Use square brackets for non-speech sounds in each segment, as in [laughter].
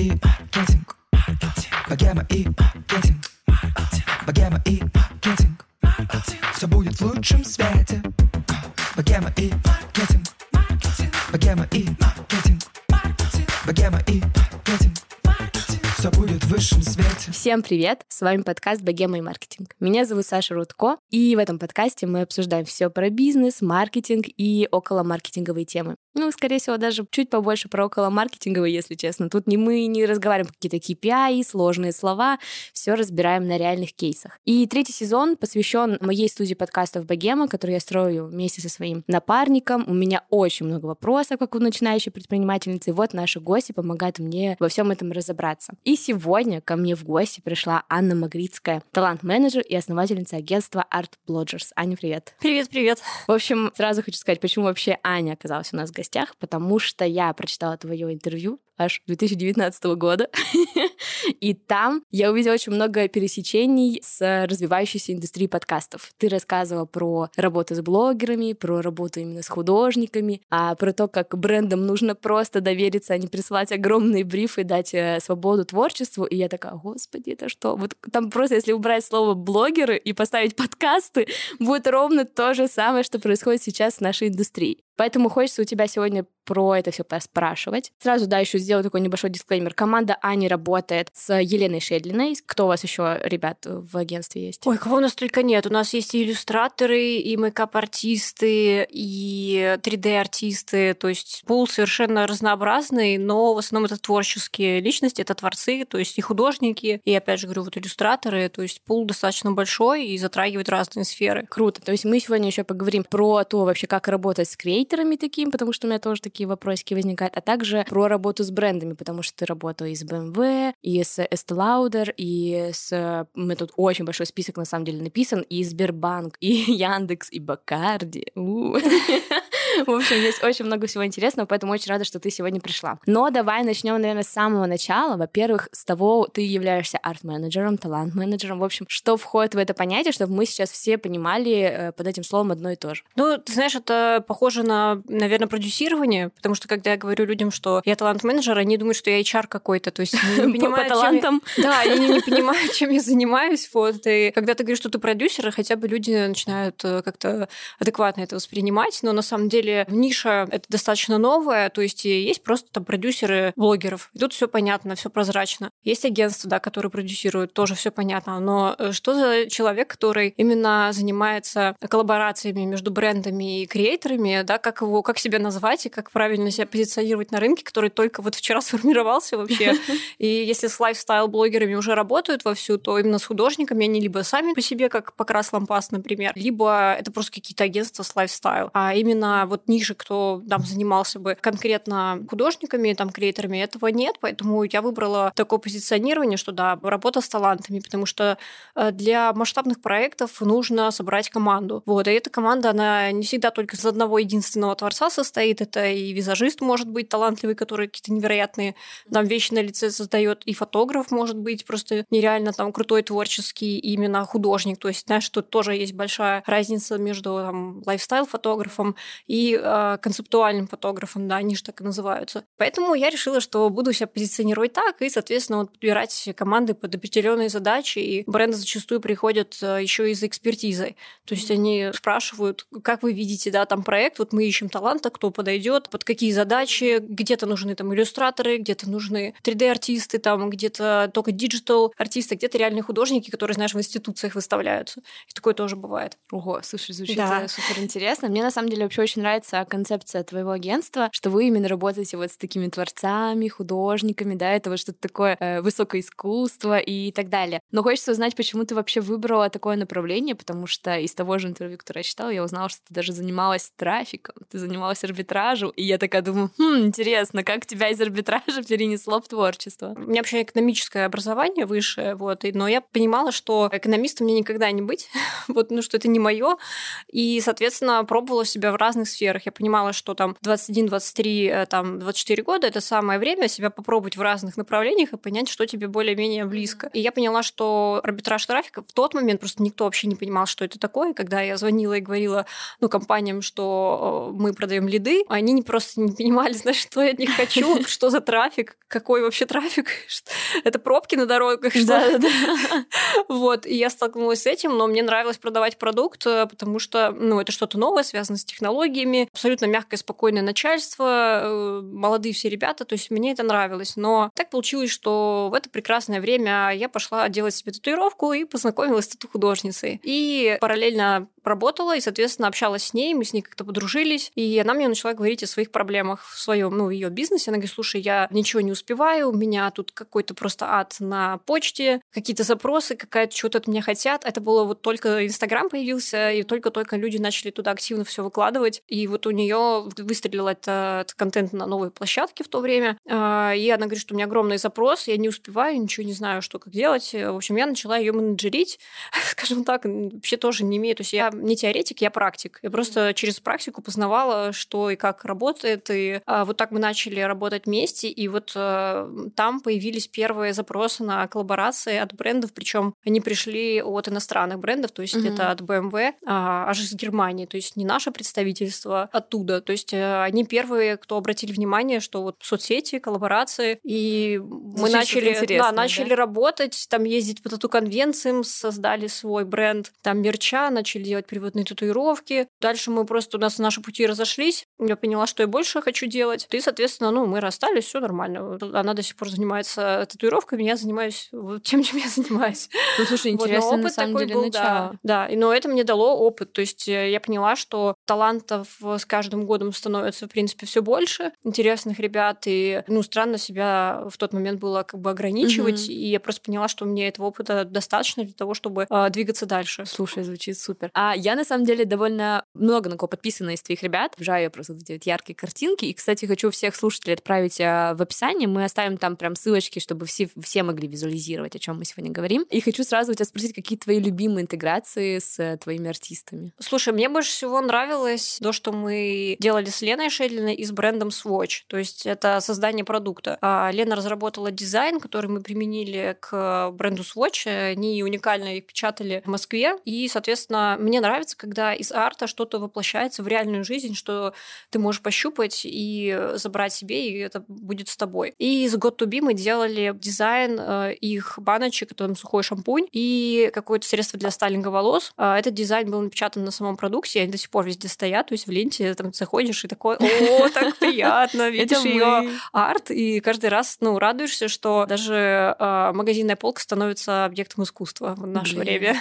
и маркетинг. Богема и маркетинг. Богема и маркетинг. Все будет в лучшем свете. Всем привет! С вами подкаст «Богема и маркетинг». Меня зовут Саша Рудко, и в этом подкасте мы обсуждаем все про бизнес, маркетинг и около маркетинговые темы. Ну, скорее всего, даже чуть побольше про около маркетинговые, если честно. Тут не мы не разговариваем какие-то KPI, сложные слова, все разбираем на реальных кейсах. И третий сезон посвящен моей студии подкастов «Богема», которую я строю вместе со своим напарником. У меня очень много вопросов, как у начинающей предпринимательницы. И вот наши гости помогают мне во всем этом разобраться. И сегодня ко мне в гости пришла Анна Магрицкая, талант-менеджер и основательница агентства Art Blodgers. Аня, привет. Привет, привет. В общем, сразу хочу сказать, почему вообще Аня оказалась у нас в гостях, потому что я прочитала твое интервью аж 2019 года. [laughs] И там я увидела очень много пересечений с развивающейся индустрией подкастов. Ты рассказывала про работу с блогерами, про работу именно с художниками, а про то, как брендам нужно просто довериться, а не присылать огромные брифы, дать э, свободу творчеству. И я такая, господи, это что? Вот там просто, если убрать слово блогеры и поставить подкасты, будет ровно то же самое, что происходит сейчас в нашей индустрии. Поэтому хочется у тебя сегодня про это все поспрашивать. Сразу, да, еще сделаю такой небольшой дисклеймер. Команда Ани работает с Еленой Шедлиной. Кто у вас еще, ребят, в агентстве есть? Ой, кого у нас только нет. У нас есть и иллюстраторы, и мейкап-артисты, и 3D-артисты. То есть пул совершенно разнообразный, но в основном это творческие личности, это творцы, то есть и художники, и, опять же, говорю, вот иллюстраторы. То есть пул достаточно большой и затрагивает разные сферы. Круто. То есть мы сегодня еще поговорим про то вообще, как работать с креатором, хейтерами таким, потому что у меня тоже такие вопросики возникают, а также про работу с брендами, потому что ты работала и с BMW, и с Estee Lauder, и с... Мы тут очень большой список, на самом деле, написан, и Сбербанк, и [laughs] Яндекс, и Бакарди. [laughs] В общем, есть очень много всего интересного, поэтому очень рада, что ты сегодня пришла. Но давай начнем, наверное, с самого начала. Во-первых, с того, ты являешься арт-менеджером, талант-менеджером. В общем, что входит в это понятие, чтобы мы сейчас все понимали э, под этим словом одно и то же. Ну, ты знаешь, это похоже на, наверное, продюсирование, потому что когда я говорю людям, что я талант-менеджер, они думают, что я HR какой-то, то есть не [laughs] понимают, по талантам. [laughs] Да, они не понимают, чем я занимаюсь. Вот. И когда ты говоришь, что ты продюсер, хотя бы люди начинают э, как-то адекватно это воспринимать, но на самом деле деле ниша это достаточно новая, то есть есть просто там продюсеры блогеров. И тут все понятно, все прозрачно. Есть агентства, да, которые продюсируют, тоже все понятно. Но э, что за человек, который именно занимается коллаборациями между брендами и креаторами, да, как его, как себя назвать и как правильно себя позиционировать на рынке, который только вот вчера [laughs] сформировался вообще. И если с лайфстайл-блогерами уже работают вовсю, то именно с художниками они либо сами по себе, как Покрас Лампас, например, либо это просто какие-то агентства с лайфстайл. А именно вот ниже, кто там занимался бы конкретно художниками, там, креаторами, этого нет, поэтому я выбрала такое позиционирование, что да, работа с талантами, потому что э, для масштабных проектов нужно собрать команду. Вот, и эта команда, она не всегда только из одного единственного творца состоит, это и визажист может быть талантливый, который какие-то невероятные там вещи на лице создает, и фотограф может быть просто нереально там крутой творческий именно художник, то есть, знаешь, тут тоже есть большая разница между там lifestyle-фотографом и э, концептуальным фотографом, да, они же так и называются. Поэтому я решила, что буду себя позиционировать так и, соответственно, вот подбирать команды под определенные задачи. И бренды зачастую приходят э, еще и за экспертизой. То есть они спрашивают, как вы видите, да, там проект, вот мы ищем таланта, кто подойдет, под какие задачи, где-то нужны там иллюстраторы, где-то нужны 3D-артисты, там где-то только digital-артисты, где-то реальные художники, которые, знаешь, в институциях выставляются. И такое тоже бывает. Ого, слушай, звучит да. супер интересно. Мне на самом деле вообще очень нравится нравится концепция твоего агентства, что вы именно работаете вот с такими творцами, художниками, да, это вот что-то такое э, высокое искусство и так далее. Но хочется узнать, почему ты вообще выбрала такое направление, потому что из того же интервью, которое я читала, я узнала, что ты даже занималась трафиком, ты занималась арбитражем, и я такая думаю, хм, интересно, как тебя из арбитража [laughs] перенесло в творчество? У меня вообще экономическое образование высшее, вот, но я понимала, что экономистом мне никогда не быть, [laughs] вот, ну, что это не мое, и, соответственно, пробовала себя в разных сферах сферах. Я понимала, что там 21, 23, э, там 24 года это самое время себя попробовать в разных направлениях и понять, что тебе более-менее близко. И я поняла, что арбитраж трафика в тот момент просто никто вообще не понимал, что это такое. Когда я звонила и говорила ну, компаниям, что что мы продаем лиды, они не просто не понимали, знаешь, что я от них хочу, [laughs] что за трафик, какой вообще трафик, [laughs] это пробки на дорогах, что Да, да, да. [laughs] Вот, и я столкнулась с этим, но мне нравилось продавать продукт, э, потому что, ну, это что-то новое, связано с технологиями, абсолютно мягкое, спокойное начальство, э, молодые все ребята, то есть мне это нравилось. Но так получилось, что в это прекрасное время я пошла делать себе татуировку и познакомилась с тату-художницей. И параллельно работала и, соответственно, общалась с ней, мы с ней как-то подружились, и она мне начала говорить о своих проблемах в своем, ну, ее бизнесе. Она говорит, слушай, я ничего не успеваю, у меня тут какой-то просто ад на почте, какие-то запросы, какая-то что-то от меня хотят. Это было вот только Инстаграм появился, и только-только люди начали туда активно все выкладывать. И вот у нее выстрелил это, этот контент на новой площадке в то время. А, И она говорит, что у меня огромный запрос, я не успеваю, ничего не знаю, что как делать. В общем, я начала ее менеджерить, [laughs] скажем так, вообще тоже не имею. То есть я не теоретик, я практик. Я просто через практику познавала, что и как работает. И а, вот так мы начали работать вместе. И вот а, там появились первые запросы на коллаборации от брендов. Причем они пришли от иностранных брендов, то есть Мгм. это от BMW, а, аж из Германии. То есть не наше представительство оттуда. То есть они первые, кто обратили внимание, что вот соцсети, коллаборации. И мы Звучит начали, да, да? начали работать, там ездить по тату-конвенциям, создали свой бренд, там мерча, начали делать приводные татуировки. Дальше мы просто, у нас наши пути разошлись, я поняла, что я больше хочу делать. И, соответственно, ну, мы расстались, все нормально. Она до сих пор занимается татуировками, я занимаюсь вот тем, чем я занимаюсь. Ну, слушай, Вот, но интересно, на опыт самом такой деле, был, начало. Да, да, но это мне дало опыт. То есть э, я поняла, что талантов с каждым годом становится, в принципе, все больше, интересных ребят, и, ну, странно себя в тот момент было как бы ограничивать, Мгм. и я просто поняла, что мне этого опыта достаточно для того, чтобы э, двигаться дальше. Слушай, звучит супер. А я, на самом деле, довольно много на кого подписана из твоих ребят. Обожаю я просто эти вот яркие картинки. И, кстати, хочу всех слушателей отправить а, в описание. Мы оставим там прям ссылочки, чтобы все, все могли визуализировать, о чем мы сегодня говорим. И хочу сразу у тебя спросить, какие твои любимые интеграции с э, твоими артистами? Слушай, мне больше всего нравилось то, что мы делали с Леной Шедлиной и с брендом Swatch. То есть это создание продукта. А Лена разработала дизайн, который мы применили к бренду Swatch. Они уникально их печатали в Москве. И, соответственно, мне нравится, когда из арта что-то воплощается в реальную жизнь, что ты можешь пощупать и забрать себе, и это будет с тобой. И из God to Be мы делали дизайн э, их баночек, это там сухой шампунь и какое-то средство для стайлинга волос. А, Этот дизайн был напечатан на самом продукте, они до сих пор везде стоят, то есть в ленте там заходишь и такой, о, так приятно, [laughs] видишь ее арт, и каждый раз, ну, радуешься, что даже а, магазинная полка становится объектом искусства в наше время.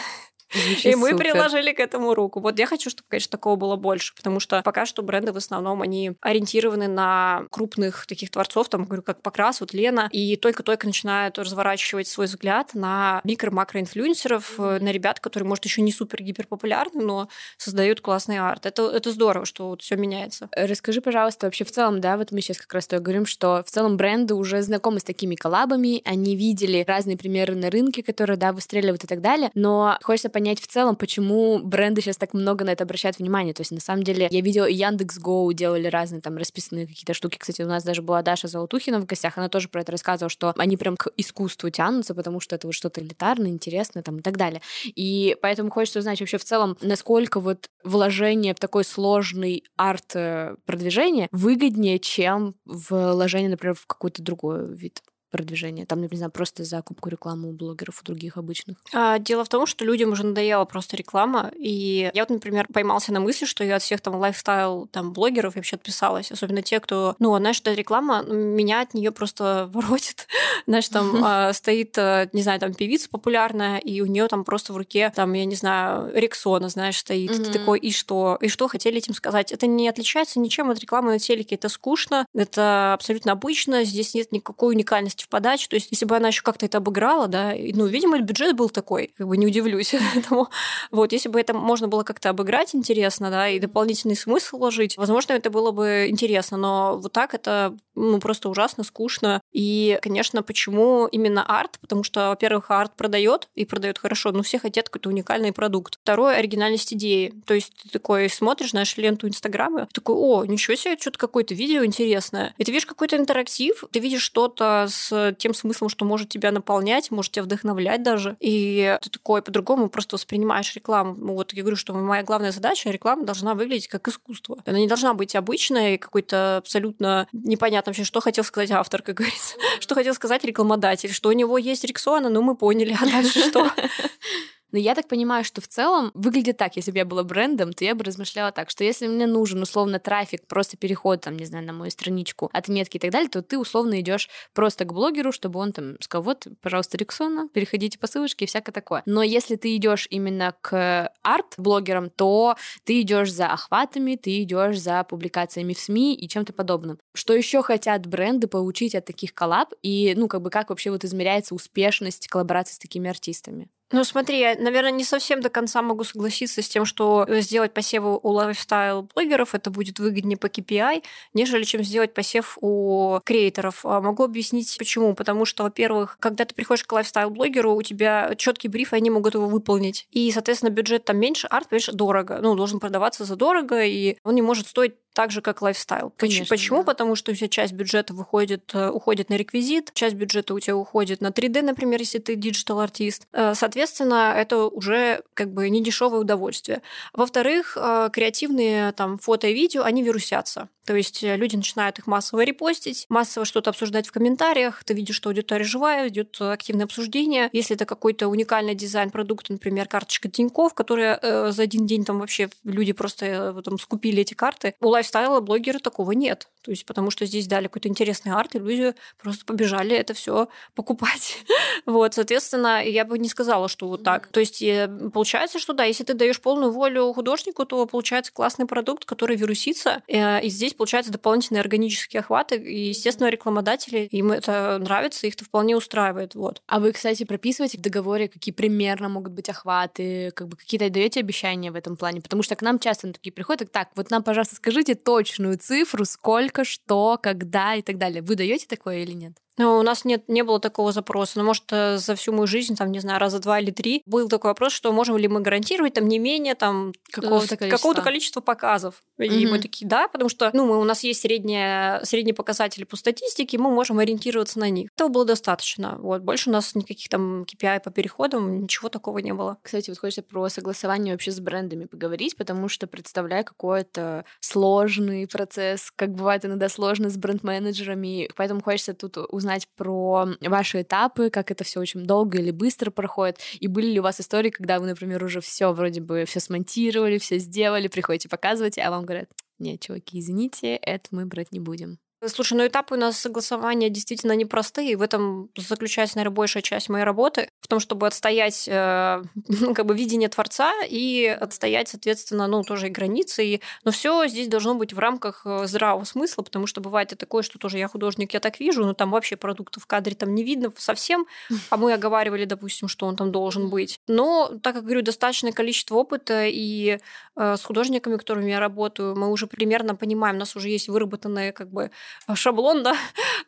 Звучит И мы супер. приложили к этому руку. Вот я хочу, чтобы, конечно, такого было больше, потому что пока что бренды в основном, они ориентированы на крупных таких творцов, там, говорю, как Покрас, вот Лена, и только-только начинают разворачивать свой взгляд на микро-макроинфлюенсеров, э, на ребят, которые, может, еще не супер-гипер популярны, но создают классный арт. Это, это здорово, что вот все меняется. Расскажи, пожалуйста, вообще в целом, да, вот мы сейчас как раз то и говорим, что в целом бренды уже знакомы с такими коллабами, они видели разные примеры на рынке, которые, да, выстреливают и так далее, но хочется понять в целом, почему бренды сейчас так много на это обращают внимание. То есть, на самом деле, я видела и Яндекс.Гоу делали разные там расписанные какие-то штуки. Кстати, у нас даже была Даша Золотухина в гостях, она тоже про это рассказывала, что они прям к искусству тянутся, потому что это вот что-то элитарное, интересное там и так далее. И поэтому хочется узнать вообще в целом, насколько вот вложение в такой сложный арт э, продвижение выгоднее, чем вложение, например, в какой-то другой вид продвижения. Там, не знаю, просто закупку рекламы у блогеров, у других обычных. А, Дело в том, что людям уже надоела просто реклама. И я вот, например, поймался на мысли, что я от всех там лайфстайл там блогеров вообще отписалась. Особенно те, кто, ну, знаешь, эта реклама, меня от нее просто [laughs] воротит. Знаешь, там [laughs] а, стоит, а, не знаю, там певица популярная, и у нее там просто в руке, там, я не знаю, Рексона, знаешь, стоит. Ты такой, и что? И что хотели этим сказать? Это не отличается ничем от рекламы на телеке. Это скучно, это абсолютно обычно, здесь нет никакой уникальности в подаче. То есть, если бы она еще как-то это обыграла, да, ну, видимо, бюджет был такой, как бы не удивлюсь [laughs] этому. Вот, если бы это можно было как-то обыграть интересно, да, и дополнительный смысл вложить, возможно, это было бы интересно, но вот так это ну, просто ужасно скучно. И, конечно, почему именно арт? Потому что, во-первых, арт продает и продает хорошо, но все хотят какой-то уникальный продукт. Второе — оригинальность идеи. То есть ты такой смотришь, знаешь, ленту Инстаграма, такой, о, ничего себе, что-то какое-то видео интересное. И ты видишь какой-то интерактив, ты видишь что-то с тем смыслом, что может тебя наполнять, может тебя вдохновлять даже. И ты такой по-другому просто воспринимаешь рекламу. Ну, вот я говорю, что моя главная задача — реклама должна выглядеть как искусство. Она не должна быть обычной, какой-то абсолютно непонятно вообще, что хотел сказать автор, как говорится. [laughs] Что хотел сказать рекламодатель, что у него есть Рексона, ну мы поняли, а дальше что? [laughs] Но я так понимаю, что в целом выглядит так, если бы я была брендом, то я бы размышляла так, что если мне нужен условно трафик, просто переход, там, не знаю, на мою страничку, отметки и так далее, то ты условно идешь просто к блогеру, чтобы он там сказал, вот, пожалуйста, Рексона, переходите по ссылочке и всякое такое. Но если ты идешь именно к арт-блогерам, то ты идешь за охватами, ты идешь за публикациями в СМИ и чем-то подобным. Что еще хотят бренды получить от таких коллаб и, ну, как бы как вообще вот измеряется успешность коллаборации с такими артистами? Ну, смотри, я, наверное, не совсем до конца могу согласиться с тем, что э, сделать посевы у lifestyle-блогеров это будет выгоднее по KPI, нежели чем сделать посев у креаторов. А могу объяснить, почему. Потому что, во-первых, когда ты приходишь к lifestyle-блогеру, у тебя четкий бриф, и они могут его выполнить. И, соответственно, бюджет там меньше, арт, конечно, дорого. Ну, должен продаваться за дорого, и он не может стоить так же, как lifestyle. Конечно, Почему? Да. Потому что у тебя часть бюджета выходит, э, уходит на реквизит, часть бюджета у тебя уходит на 3D, например, если ты digital-артист. Э, соответственно, это уже как бы не дешевое удовольствие. Во-вторых, э, креативные там фото и видео, они вирусятся. То есть люди начинают их массово репостить, массово что-то обсуждать в комментариях, ты видишь, что аудитория живая, идет активное обсуждение. Если это какой-то уникальный дизайн продукта, например, карточка Тинькофф, которая за один день там вообще люди просто там скупили эти карты, у lifestyle блогера такого нет. То есть потому что здесь дали какой-то интересный арт, и люди просто побежали это все покупать. [laughs] вот, соответственно, я бы не сказала, что вот так. То есть э, получается, что да, если ты даешь полную волю художнику, то получается классный продукт, который вирусится, э, и здесь получаются дополнительные органические охваты, и, естественно, рекламодатели, им это нравится, их это вполне устраивает. Вот. А вы, кстати, прописываете в договоре, какие примерно могут быть охваты, как бы какие-то даете обещания в этом плане? Потому что к нам часто такие приходят, так, вот нам, пожалуйста, скажите точную цифру, сколько что, когда и так далее. Вы даете такое или нет? Ну, у нас нет, не было такого запроса. Но, может, э, за всю мою жизнь, там, не знаю, раза два или три, был такой вопрос, что можем ли мы гарантировать там не менее там какого-то количества. какого количества показов. И угу. мы такие, да, потому что, ну, мы, у нас есть средние, средние показатели по статистике, мы можем ориентироваться на них. Этого было достаточно. Вот. Больше у нас никаких там KPI по переходам, ничего такого не было. Кстати, вот хочется про согласование вообще с брендами поговорить, потому что представляю какой-то сложный процесс, как бывает иногда сложно с бренд-менеджерами, поэтому хочется тут узнать узнать про ваши этапы, как это все очень долго или быстро проходит, и были ли у вас истории, когда вы, например, уже все вроде бы все смонтировали, все сделали, приходите показывать, а вам говорят, нет, чуваки, извините, это мы брать не будем. Слушай, ну этапы у нас согласования действительно непростые, и в этом заключается, наверное, большая часть моей работы, в том, чтобы отстоять э, ну, [laughs] как бы видение Творца и отстоять, соответственно, ну, тоже и границы. И... Но все здесь должно быть в рамках э, здравого смысла, потому что бывает и такое, что тоже я художник, я так вижу, но там вообще продукта в кадре там не видно совсем, а мы оговаривали, допустим, что он там должен быть. Но, так как говорю, достаточное количество опыта, и э, с художниками, которыми я работаю, мы уже примерно понимаем, у нас уже есть выработанные как бы шаблон, да,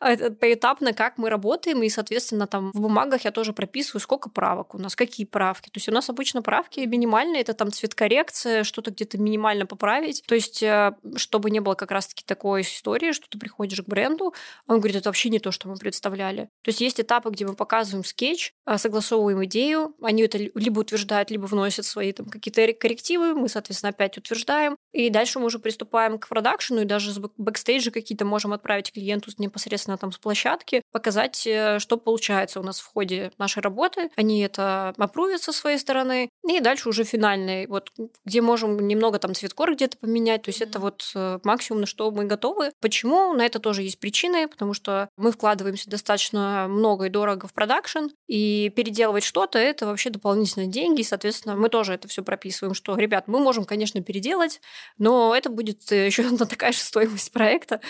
[laughs] поэтапно, как мы работаем, и, соответственно, там в бумагах я тоже прописываю, сколько правок у нас, какие правки. То есть у нас обычно правки минимальные, это там цветкоррекция, что-то где-то минимально поправить. То есть э, чтобы не было как раз-таки такой истории, что ты приходишь к бренду, он говорит, это вообще не то, что мы представляли. То есть есть этапы, где мы показываем скетч, э, согласовываем идею, они это либо утверждают, либо вносят свои там какие-то коррективы, мы, соответственно, опять утверждаем, и дальше мы уже приступаем к продакшену, и даже с бэкстейджа какие-то можем отправить клиенту непосредственно там с площадки, показать, э, что получается у нас в ходе нашей работы. Они это опрувят со своей стороны. И дальше уже финальный, вот где можем немного там цветкор где-то поменять. То есть это вот э, максимум, на что мы готовы. Почему? На это тоже есть причины, потому что мы вкладываемся достаточно много и дорого в продакшн, и переделывать что-то — это вообще дополнительные деньги, и, соответственно, мы тоже это все прописываем, что, ребят, мы можем, конечно, переделать, но это будет [laughs] еще одна такая же стоимость проекта.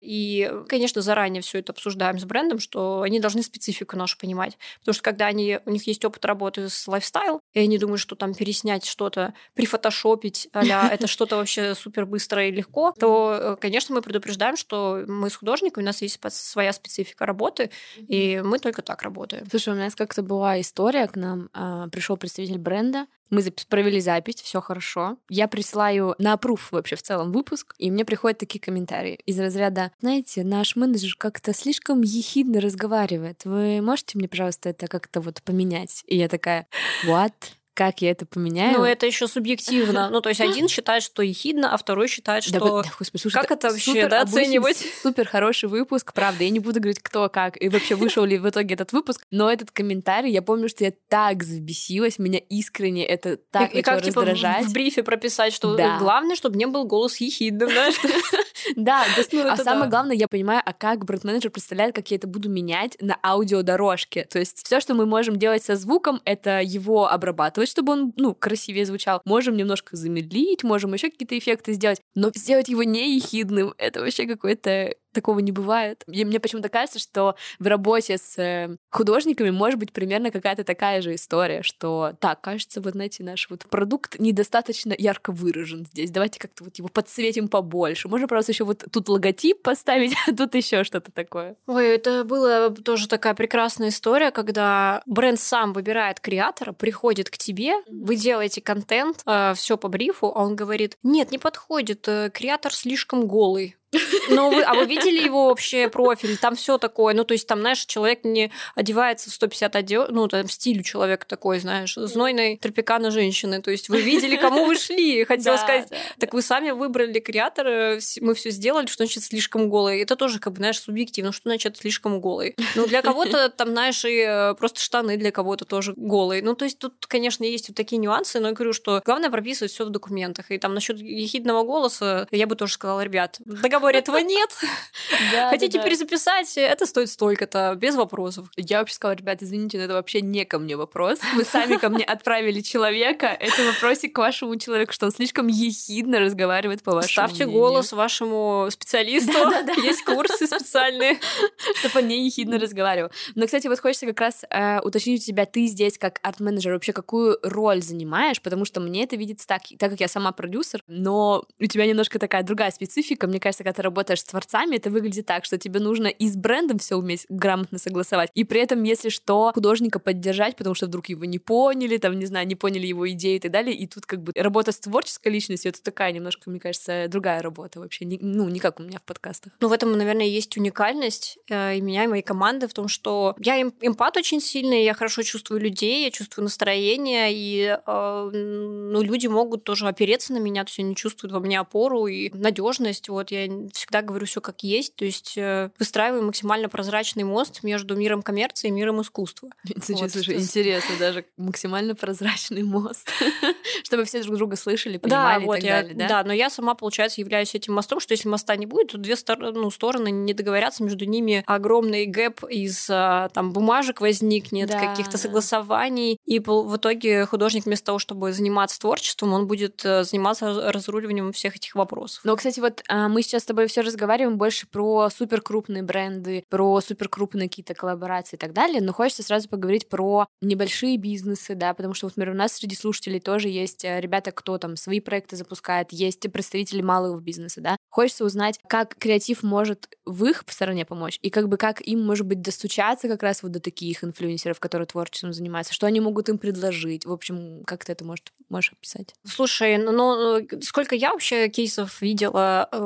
И, конечно, заранее все это обсуждаем с брендом, что они должны специфику нашу понимать. Потому что когда они, у них есть опыт работы с лайфстайл, и они думают, что там переснять что-то, прифотошопить, а [laughs] это что-то вообще супер быстро и легко, то, э, конечно, мы предупреждаем, что мы с художниками, у нас есть своя специфика работы, и мы только так работаем. Слушай, у нас как-то была история, к нам а, пришел представитель бренда, мы провели запись, все хорошо. Я присылаю на опруф вообще в целом выпуск, и мне приходят такие комментарии из разряда, знаете, наш менеджер как-то слишком ехидно разговаривает. Вы можете мне, пожалуйста, это как-то вот поменять? И я такая, what? Как я это поменяю. Ну, это еще субъективно. Ну, то есть один [laughs] считает, что ехидно, а второй считает, что... Да, [laughs] господи, слушай, как это вообще супер, да, оценивать? [laughs] Супер хороший выпуск, правда. Я не буду говорить, кто как, и вообще вышел ли в итоге этот выпуск, но этот комментарий, я помню, что я так взбесилась, меня искренне это так и, и как, типа, раздражать. в брифе прописать, что да. главное, чтобы не был голос ехидным, знаешь? Да, ну, а самое главное, я понимаю, а как бренд-менеджер представляет, как я это буду менять на аудиодорожке. То есть все, что мы можем делать со звуком, это его обрабатывать, чтобы он, ну, красивее звучал. Можем немножко замедлить, можем еще какие-то эффекты сделать, но сделать его не ехидным, это вообще какой-то такого не бывает. И мне почему-то кажется, что в работе с э, художниками может быть примерно какая-то такая же история, что так, кажется, вот, знаете, наш вот продукт недостаточно ярко выражен здесь. Давайте как-то вот его подсветим побольше. Можно просто еще вот тут логотип поставить, [laughs] а тут еще что-то такое. Ой, это была тоже такая прекрасная история, когда бренд сам выбирает креатора, приходит к тебе, вы делаете контент, э, все по брифу, а он говорит, нет, не подходит, э, креатор слишком голый. Ну, вы, а вы видели его вообще профиль? Там все такое. Ну, то есть, там, знаешь, человек не одевается в 150 одел, ну, там стиль у человека такой, знаешь, знойной тропикана женщины. То есть, вы видели, кому вы шли. Хотела да, сказать, да, так да. вы сами выбрали креатора, мы все сделали, что значит слишком голый. Это тоже, как бы, знаешь, субъективно. Что значит слишком голый? Ну, для кого-то там, знаешь, и э, просто штаны для кого-то тоже голые. Ну, то есть, тут, конечно, есть вот такие нюансы, но я говорю, что главное прописывать все в документах. И там насчет ехидного голоса я бы тоже сказала, ребят, договор договоре этого нет. Хотите перезаписать, это стоит столько-то, без вопросов. Я вообще сказала, ребят, извините, но это вообще не ко мне вопрос. Вы сами ко мне отправили человека. Это вопросик к вашему человеку, что он слишком ехидно разговаривает по вашему Ставьте голос вашему специалисту. Есть курсы специальные. Чтобы он не ехидно разговаривал. Но, кстати, вот хочется как раз э, уточнить у тебя, ты здесь как арт-менеджер вообще какую роль занимаешь, потому что мне это видится так, так как я сама продюсер, но у тебя немножко такая другая специфика. Мне кажется, когда ты работаешь с творцами, это выглядит так, что тебе нужно и с брендом все уметь грамотно согласовать, и при этом, если что, художника поддержать, потому что вдруг его не поняли, там, не знаю, не поняли его идеи и так далее, и тут как бы работа с творческой личностью, это такая немножко, мне кажется, другая работа вообще, ну, не как у меня в подкастах. Ну, в этом, наверное, есть уникальность э, и меня, и моей команды в том, что я эмпат очень сильный, я хорошо чувствую людей, я чувствую настроение, и э, ну, люди могут тоже опереться на меня, то есть они чувствуют во мне опору и надежность. Вот я всегда говорю все как есть, то есть э, выстраиваю максимально прозрачный мост между миром коммерции и миром искусства. вот. слушай, интересно, даже максимально прозрачный мост, [laughs] чтобы все друг друга слышали, понимали да, вот и так я, далее, да? Да, но я сама, получается, являюсь этим мостом, что если моста не будет, то две стор- ну, стороны не договорятся, между ними огромный гэп из а, там бумажек возникнет, да, каких-то согласований, и в итоге художник вместо того, чтобы заниматься творчеством, он будет э, заниматься разруливанием всех этих вопросов. Но, кстати, вот а, мы сейчас тобой все разговариваем больше про супер крупные бренды, про супер крупные какие-то коллаборации и так далее, но хочется сразу поговорить про небольшие бизнесы, да, потому что, например, у нас среди слушателей тоже есть э, ребята, кто там свои проекты запускает, есть представители малого бизнеса, да. Хочется узнать, как креатив может в их стороне помочь, и как бы как им, может быть, достучаться как раз вот до таких инфлюенсеров, которые творчеством занимаются, что они могут им предложить, в общем, как ты это может, можешь описать? Слушай, ну, ну сколько я вообще кейсов видела, э,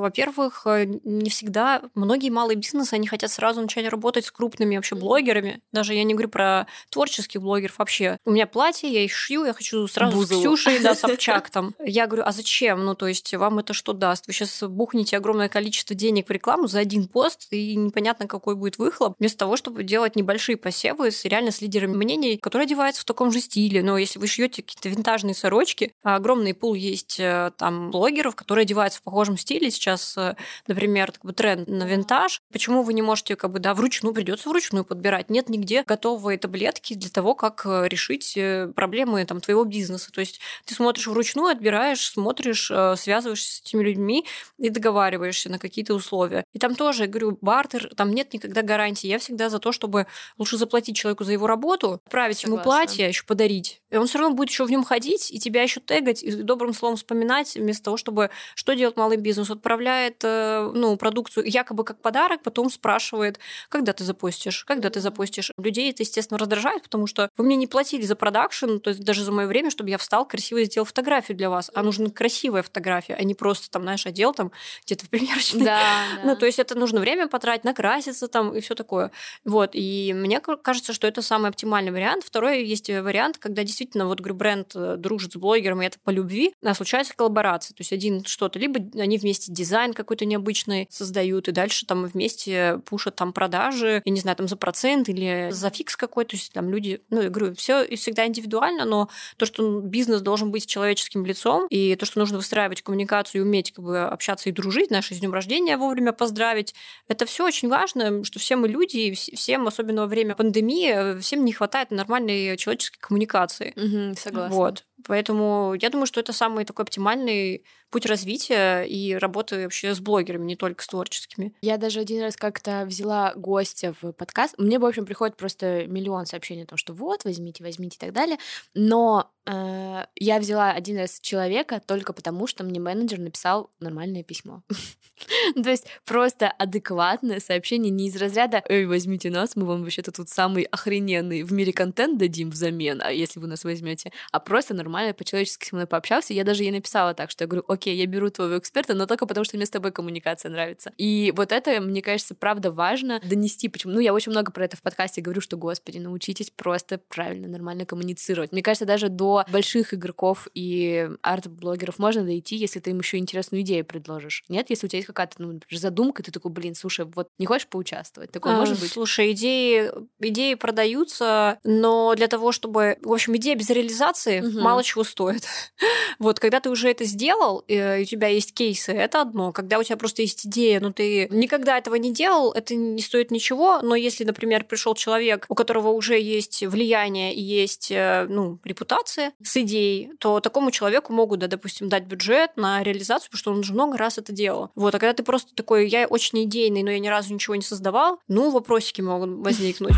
во-первых, э, не всегда, многие малые бизнесы, они хотят сразу начать работать с крупными вообще блогерами. Даже я не говорю про творческих блогеров вообще. У меня платье, я их шью, я хочу сразу Бузову. с Ксюшей, да, Собчак [laughs] там. Я говорю, а зачем? Ну, то есть вам это что даст? Вы сейчас бухнете огромное количество денег в рекламу за один пост, и непонятно, какой будет выхлоп, вместо того, чтобы делать небольшие посевы с реально с лидерами мнений, которые одеваются в таком же стиле. Но если вы шьете какие-то винтажные сорочки, а огромный пул есть э, там блогеров, которые одеваются в похожем стиле. Сейчас э, например, как бы тренд на винтаж, почему вы не можете как бы, да, вручную, придется вручную подбирать. Нет нигде готовой таблетки для того, как э, решить э, проблемы там, твоего бизнеса. То есть ты смотришь вручную, отбираешь, смотришь, э, связываешься с этими людьми и договариваешься на какие-то условия. И там тоже, я говорю, бартер, там нет никогда гарантии. Я всегда за то, чтобы лучше заплатить человеку за его работу, отправить Согласна. ему платье, еще подарить. И он все равно будет еще в нем ходить и тебя еще тегать, и добрым словом вспоминать, вместо того, чтобы что делать малый бизнес. Отправляет ну, продукцию якобы как подарок, потом спрашивает, когда ты запустишь, когда ты запустишь. Людей это, естественно, раздражает, потому что вы мне не платили за продакшн, то есть даже за мое время, чтобы я встал, красиво сделал фотографию для вас. А нужна красивая фотография, а не просто там, знаешь, одел там где-то в примерочной. Да, [laughs] да. Ну, то есть это нужно время потратить, накраситься там и все такое. Вот. И мне кажется, что это самый оптимальный вариант. Второй есть вариант, когда действительно, вот, говорю, бренд э, дружит с блогером, и это по любви, а случается коллаборация. То есть один что-то, либо они вместе дизайн какой-то необычный создают, и дальше там вместе пушат там продажи, я не знаю, там за процент или за фикс какой-то. То есть там люди, ну, я говорю, все всегда индивидуально, но то, что бизнес должен быть человеческим лицом, и то, что нужно выстраивать коммуникацию и уметь как бы общаться и дружить, наше с днем рождения вовремя поздравить, это все очень важно, что все мы люди, и всем, особенно во время пандемии, всем не хватает нормальной человеческой коммуникации. Угу, согласна. Вот. Поэтому я думаю, что это самый такой оптимальный путь развития и работы вообще с блогерами, не только с творческими. Я даже один раз как-то взяла гостя в подкаст. Мне, в общем, приходит просто миллион сообщений о том, что вот, возьмите, возьмите и так далее. Но э, я взяла один раз человека только потому, что мне менеджер написал нормальное письмо. [laughs] То есть просто адекватное сообщение не из разряда «Эй, возьмите нас, мы вам вообще-то тут самый охрененный в мире контент дадим взамен, а если вы нас возьмете», а просто нормально по-человечески со мной пообщался. Я даже ей написала так, что я говорю, окей, я беру твоего эксперта, но только потому, что мне с тобой коммуникация нравится. И вот это, мне кажется, правда важно донести. Почему? Ну, я очень много про это в подкасте говорю, что, господи, научитесь просто правильно, нормально коммуницировать. Мне кажется, даже до больших игроков и арт-блогеров можно дойти, если ты им еще интересную идею предложишь. Нет, если у тебя есть какая-то ну, задумка, ты такой, блин, слушай, вот не хочешь поучаствовать? Такое а, может быть? Слушай, идеи, идеи продаются, но для того, чтобы... В общем, идея без реализации угу. мало чего стоит. [laughs] вот, когда ты уже это сделал, и у тебя есть кейсы, это одно. Когда у тебя просто есть идея, но ты никогда этого не делал, это не стоит ничего. Но если, например, пришел человек, у которого уже есть влияние и есть, э, ну, репутация с идеей, то такому человеку могут, да, допустим, дать бюджет на реализацию, потому что он уже много раз это делал. Вот, а когда ты просто такой, я очень идейный, но я ни разу ничего не создавал, ну, вопросики могут возникнуть.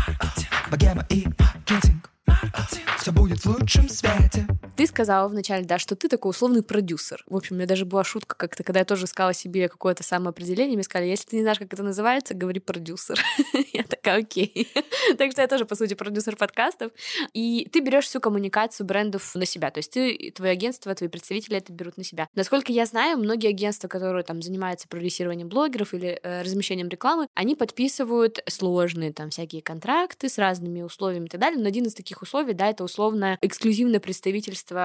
Все будет в лучшем свете. Сказала вначале, да, что ты такой условный продюсер. В общем, у меня даже была шутка как-то, когда я тоже искала себе какое-то самоопределение, мне сказали, если ты не знаешь, как это называется, говори продюсер. [laughs] я такая, окей. [laughs] так что я тоже, по сути, продюсер подкастов. И ты берешь всю коммуникацию брендов на себя. То есть ты, твое агентство, твои представители это берут на себя. Насколько я знаю, многие агентства, которые там занимаются продюсированием блогеров или э, размещением рекламы, они подписывают сложные там всякие контракты с разными условиями и так далее. Но один из таких условий, да, это условно эксклюзивное представительство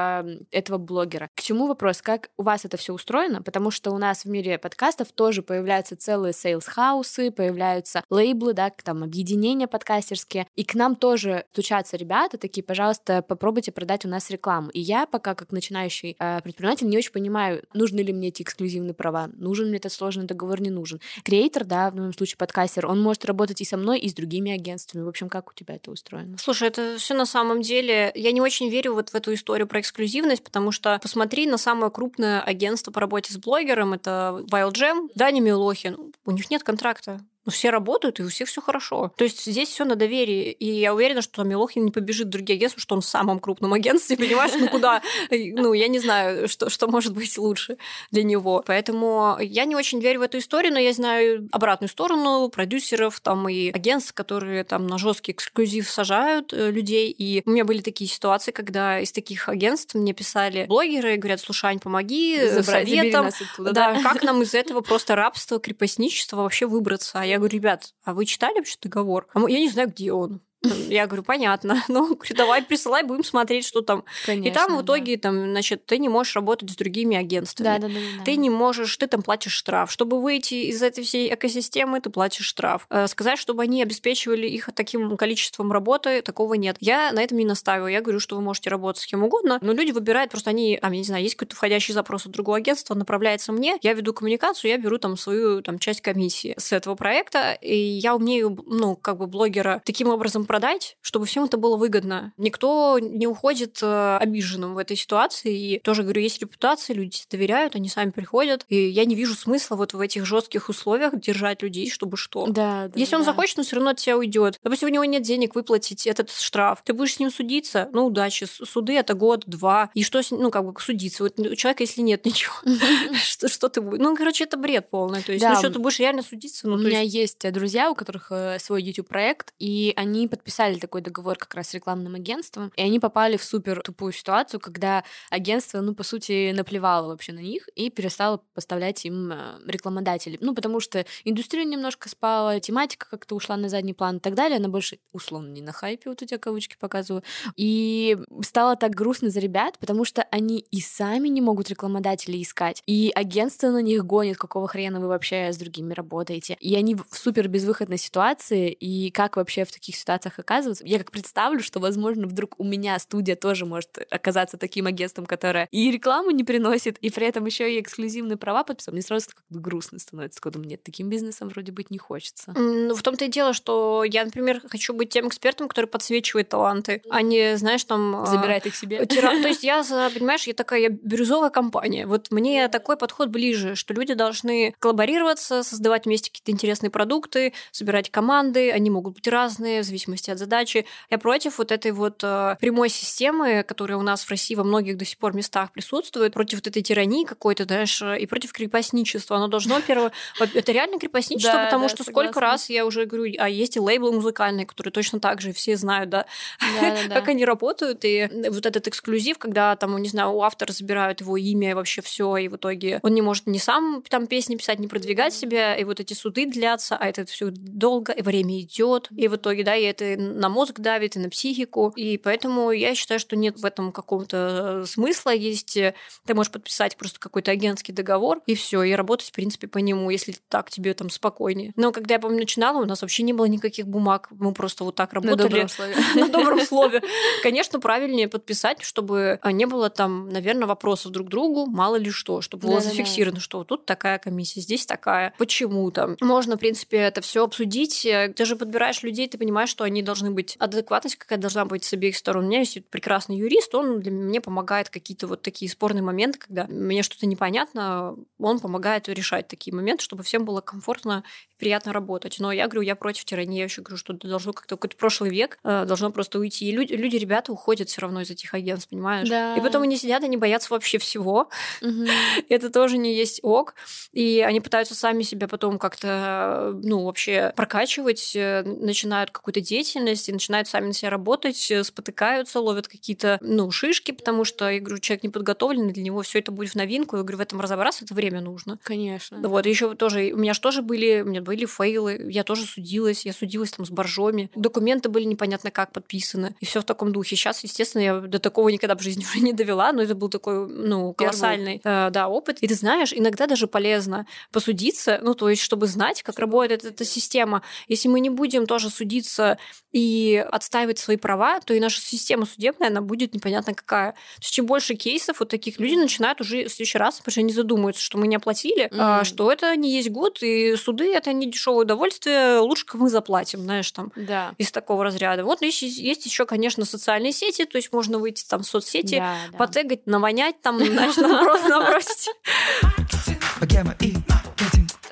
этого блогера. К чему вопрос? Как у вас это все устроено? Потому что у нас в мире подкастов тоже появляются целые sales house ы, появляются лейблы, да, там объединения подкастерские, и к нам тоже стучатся ребята такие, пожалуйста, попробуйте продать у нас рекламу. И я пока как начинающий э, предприниматель не очень понимаю, нужны ли мне эти эксклюзивные права, нужен мне этот сложный договор, не нужен. Креатор, да, в моем случае подкастер, он может работать и со мной, и с другими агентствами. В общем, как у тебя это устроено? Слушай, это все на самом деле, я не очень верю вот в эту историю про эксклюзивность, потому что посмотри на самое крупное агентство по работе с блогером, это Wild Jam, Дани Милохин, у них нет контракта но все работают, и у всех все хорошо. То есть здесь все на доверии. И я уверена, что Милохин не побежит в другие агентства, что он в самом крупном агентстве, понимаешь, ну куда? Ну, я не знаю, что, что может быть лучше для него. Поэтому я не очень верю в эту историю, но я знаю обратную сторону продюсеров там и агентств, которые там на жесткий эксклюзив сажают э, людей. И у меня были такие ситуации, когда из таких агентств мне писали блогеры говорят, слушай, Ань, помоги Забрать, советом. Оттуда, да, да, как нам из этого просто рабства, крепостничества вообще выбраться? Я говорю, ребят, а вы читали вообще договор? А я не знаю, где он. Я говорю, понятно. [laughs] Ну, говорю, давай присылай, будем смотреть, что там. Конечно, И там в да. итоге, там, значит, ты не можешь работать с другими агентствами. Да, да, да, да, Ты да. не можешь, ты там платишь штраф. Чтобы выйти из этой всей экосистемы, ты платишь штраф. Э, Сказать, чтобы они обеспечивали их таким количеством работы, такого нет. Я на этом не настаиваю. Я говорю, что вы можете работать с кем угодно, но люди выбирают, просто они, там, я не знаю, есть какой-то входящий запрос от другого агентства, направляется мне, я веду коммуникацию, я беру там свою там, часть комиссии с этого проекта, и я умею, ну, как бы блогера таким образом продать, чтобы всем это было выгодно. Никто не уходит э, обиженным в этой ситуации, и тоже, говорю, есть репутация, люди доверяют, они сами приходят, и я не вижу смысла вот в этих жестких условиях держать людей, чтобы что. Да, да, Если он да. захочет, он все равно от тебя уйдет. Допустим, у него нет денег выплатить этот штраф. Ты будешь с ним судиться, ну, удачи. Суды это год, два. И что с ним, ну, как бы судиться? Вот у человека, если нет ничего, [laughs] что, ты будешь? Ну, короче, это бред полный. То есть, ну, что ты будешь реально судиться? Ну, У меня есть- есть э, друзья, у которых э, свой YouTube-проект, и они подписали такой договор как раз с рекламным агентством, и они попали в супер тупую ситуацию, когда агентство, ну, по сути, наплевало вообще на них и перестало поставлять им э, рекламодателей. Ну, потому что индустрия немножко спала, тематика как-то ушла на задний план и так далее, она больше, условно, не на хайпе, вот у тебя кавычки показываю. И стало так грустно за ребят, потому что они и сами не могут рекламодателей искать, и агентство на них гонит, какого хрена вы вообще с другими работаете. И они в супер безвыходной ситуации, и как вообще в таких ситуациях оказываться. Я как представлю, что, возможно, вдруг у меня студия тоже может оказаться таким агентством, которое и рекламу не приносит, и при этом еще и эксклюзивные права подписал. Мне сразу как бы грустно становится, когда мне таким бизнесом вроде быть не хочется. Ну, в том-то и дело, что я, например, хочу быть тем экспертом, который подсвечивает таланты, а не, знаешь, там... а, Забирает их себе. То есть я, [laughs] понимаешь, я такая я бирюзовая компания. Вот мне такой подход ближе, что люди должны коллаборироваться, создавать вместе какие-то интересные продукты, собирать команды, они могут быть разные в зависимости от задачи. Я против вот этой вот э, прямой системы, которая у нас в России во многих до сих пор местах присутствует, против вот этой тирании какой-то, знаешь, э, и против крепостничества. Оно должно [laughs] первое... Это реально крепостничество, Да, потому да, что сколько согласна. раз я уже говорю, а есть и лейблы музыкальные, которые точно так же все знают, да, [laughs] как они работают, и вот этот эксклюзив, когда там, не знаю, у автора забирают его имя и вообще все, и в итоге он не может ни сам там песни писать, не продвигать себя, и вот эти суды длятся, а это все долго, и время идет, и в итоге, да, и это на мозг давит, и на психику, и поэтому я считаю, что нет в этом какого-то э, смысла, есть, э, ты можешь подписать просто какой-то агентский договор, и все, и работать, в принципе, по нему, если так тебе там спокойнее. Но когда я, помню, начинала, у нас вообще не было никаких бумаг, мы просто вот так На работали. добром слове. [laughs] на добром слове. Конечно, правильнее подписать, чтобы а, не было там, наверное, вопросов друг другу, мало ли что, чтобы было зафиксировано, что вот тут такая комиссия, здесь такая, почему там. Можно, в принципе, это все обсудить. Э, Ты же подбираешь людей, ты понимаешь, что они должны быть, адекватность какая должна быть с обеих сторон. У меня есть прекрасный юрист, он для меня помогает какие-то вот такие спорные моменты, когда мне что-то непонятно, он помогает решать такие моменты, чтобы всем было комфортно и приятно работать. Но я говорю, я против тирании, я еще говорю, что должно как-то какой-то прошлый век э, должно просто уйти. И люди, люди, ребята уходят все равно из этих агентств, понимаешь? Да. И потом они сидят, они боятся вообще всего. [laughs] Это тоже не есть ок. И они пытаются сами себя потом как-то, э, ну, вообще прокачивать, э, начинают какую-то деятельность и начинают сами на себя работать, э, спотыкаются, ловят какие-то, ну, шишки, потому что, я говорю, человек неподготовленный, для него все это будет в новинку. Я говорю, в этом разобраться это время нужно. Конечно. Вот, еще тоже, у меня же тоже были, у меня были фейлы, я тоже судилась, я судилась там с боржоми, документы были непонятно как подписаны, и все в таком духе. Сейчас, естественно, я до такого никогда в жизни [laughs] уже не довела, но это был такой, ну, колоссальный, э, да, опыт. И ты знаешь, иногда даже полезно посудиться, ну, то есть, чтобы знать, как работает эта система. Если мы не будем тоже судиться и отстаивать свои права, то и наша система судебная, она будет непонятно какая. То есть, чем больше кейсов вот таких, люди начинают уже в следующий раз, потому что они задумаются, что мы не оплатили, а, Мгм. что это не есть год, и суды это не дешевое удовольствие, лучше мы заплатим, знаешь, там Да. из такого разряда. Вот, есть, есть еще, конечно, социальные сети, то есть можно выйти там в соцсети, Да, да. потегать, навонять, там, [laughs] наброс- набросить.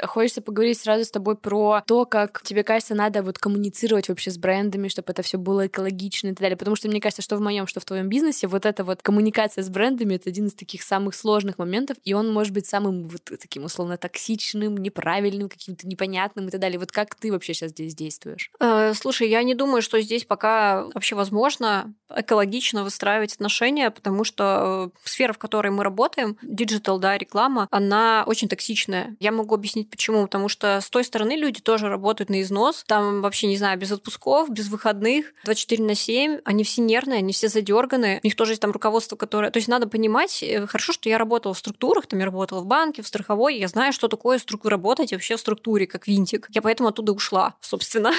Хочется поговорить сразу с тобой про то, как тебе кажется, надо вот коммуницировать вообще с брендами, чтобы это все было экологично и так далее. Потому что мне кажется, что в моем, что в твоем бизнесе, вот эта вот коммуникация с брендами это один из таких самых сложных моментов, и он может быть самым вот таким условно токсичным, неправильным, каким-то непонятным и так далее. Вот как ты вообще сейчас здесь действуешь? Э, Слушай, я не думаю, что здесь пока вообще возможно экологично выстраивать отношения, потому что э, сфера, в которой мы работаем, диджитал, да, реклама, она очень токсичная. Я могу объяснить объяснить почему. Потому что с той стороны люди тоже работают на износ. Там вообще, не знаю, без отпусков, без выходных, 24 на 7. Они все нервные, они все задерганы. У них тоже есть там руководство, которое... То есть надо понимать, э, хорошо, что я работала в структурах, там я работала в банке, в страховой, я знаю, что такое структура работать вообще в структуре, как винтик. Я поэтому оттуда ушла, собственно.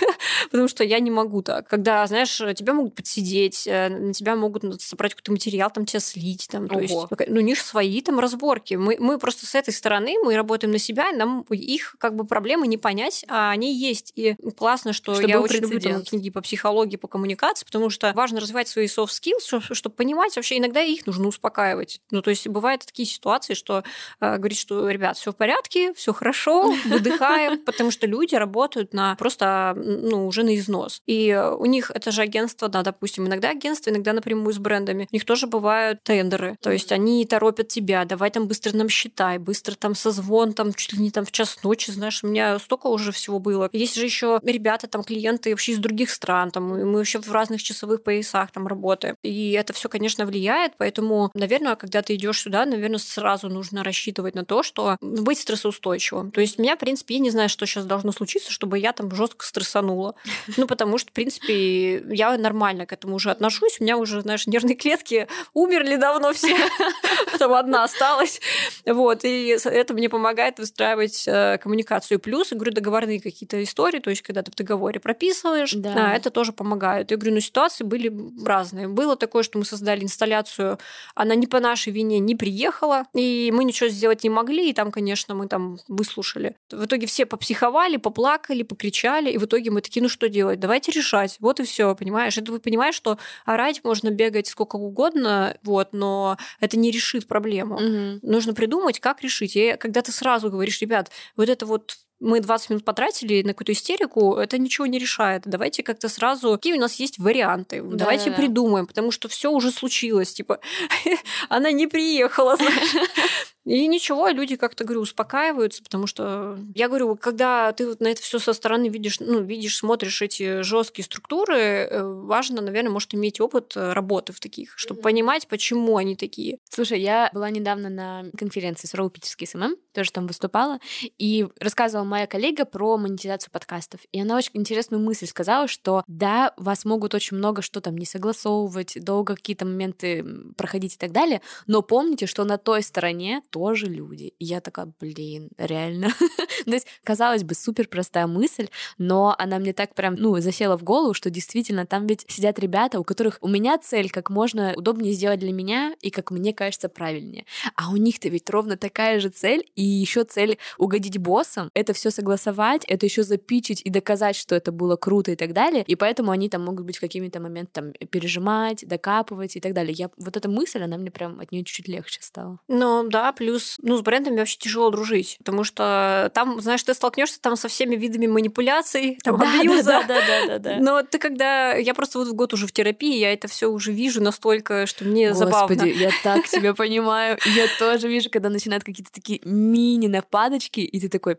[laughs] Потому что я не могу так. Когда, знаешь, тебя могут подсидеть, э, на тебя могут собрать какой-то материал, там тебя слить, там, то есть, ну, них свои там разборки. Мы, мы просто с этой стороны, мы работаем на себя, нам их как бы проблемы не понять, а они есть. И классно, что Чтобы я очень люблю там, книги по психологии, по коммуникации, потому что важно развивать свои soft skills, чтобы понимать вообще, иногда их нужно успокаивать. Ну, то есть бывают такие ситуации, что э, говорит, что, ребят, все в порядке, все хорошо, [laughs] выдыхаем, потому что люди работают на просто, ну, уже на износ. И у них это же агентство, да, допустим, иногда агентство, иногда напрямую с брендами. У них тоже бывают тендеры. То есть они торопят тебя, давай там быстро нам считай, быстро там созвон, там чуть ли не там в час ночи, знаешь, у меня столько уже всего было. Есть же еще ребята, там клиенты вообще из других стран, там мы вообще в разных часовых поясах там работаем. И это все, конечно, влияет, поэтому, наверное, когда ты идешь сюда, наверное, сразу нужно рассчитывать на то, что быть стрессоустойчивым. То есть у меня, в принципе, я не знаю, что сейчас должно случиться, чтобы я там жестко стрессанула. [laughs] Ну, потому что, в принципе, я нормально к этому уже отношусь. У меня уже, знаешь, нервные клетки умерли давно все. [laughs] Там одна осталась. Вот. И это мне помогает выстраивать э, коммуникацию. Плюс, я говорю, договорные какие-то истории, то есть, когда ты в договоре прописываешь, да. это тоже помогает. Я говорю, ну, ситуации были разные. Было такое, что мы создали инсталляцию, она не по нашей вине не приехала, и мы ничего сделать не могли, и там, конечно, мы там выслушали. В итоге все попсиховали, поплакали, покричали, и в итоге мы такие, ну что делать? Давайте решать. Вот и все, понимаешь? Это вы понимаешь, что орать можно бегать сколько угодно, вот, но это не решит проблему. Угу. Нужно придумать, как решить. И когда ты сразу говоришь, ребят, вот это вот мы 20 минут потратили на какую-то истерику, это ничего не решает. Давайте как-то сразу, какие у нас есть варианты, да, давайте да, придумаем, потому что все уже случилось, типа, [laughs] она не приехала, [laughs] И ничего, люди как-то, говорю, успокаиваются, потому что я говорю, когда ты вот на это все со стороны видишь, ну, видишь, смотришь эти жесткие структуры, э, важно, наверное, может иметь опыт э, работы в таких, чтобы mm-hmm. понимать, почему они такие. Слушай, я была недавно на конференции с Роу Питерский SMM, тоже там выступала, и рассказывала моя коллега про монетизацию подкастов. И она очень интересную мысль сказала, что да, вас могут очень много что там не согласовывать, долго какие-то моменты проходить и так далее, но помните, что на той стороне тоже люди. И я такая, блин, реально. [laughs] То есть, казалось бы, супер простая мысль, но она мне так прям, ну, засела в голову, что действительно там ведь сидят ребята, у которых у меня цель как можно удобнее сделать для меня и, как мне кажется, правильнее. А у них-то ведь ровно такая же цель, и еще цель угодить боссам, это все согласовать, это еще запичить и доказать, что это было круто и так далее. И поэтому они там могут быть в какими-то моментами там пережимать, докапывать и так далее. Я вот эта мысль, она мне прям от нее чуть-чуть легче стала. Ну да, плюс, ну, с брендами вообще тяжело дружить, потому что там, знаешь, ты столкнешься там со всеми видами манипуляций, там, да, абьюза. Да, да, да, да, да. Но ты когда... Я просто вот в год уже в терапии, я это все уже вижу настолько, что мне Господи, забавно. я так тебя понимаю. Я тоже вижу, когда начинают какие-то такие мини-нападочки, и ты такой,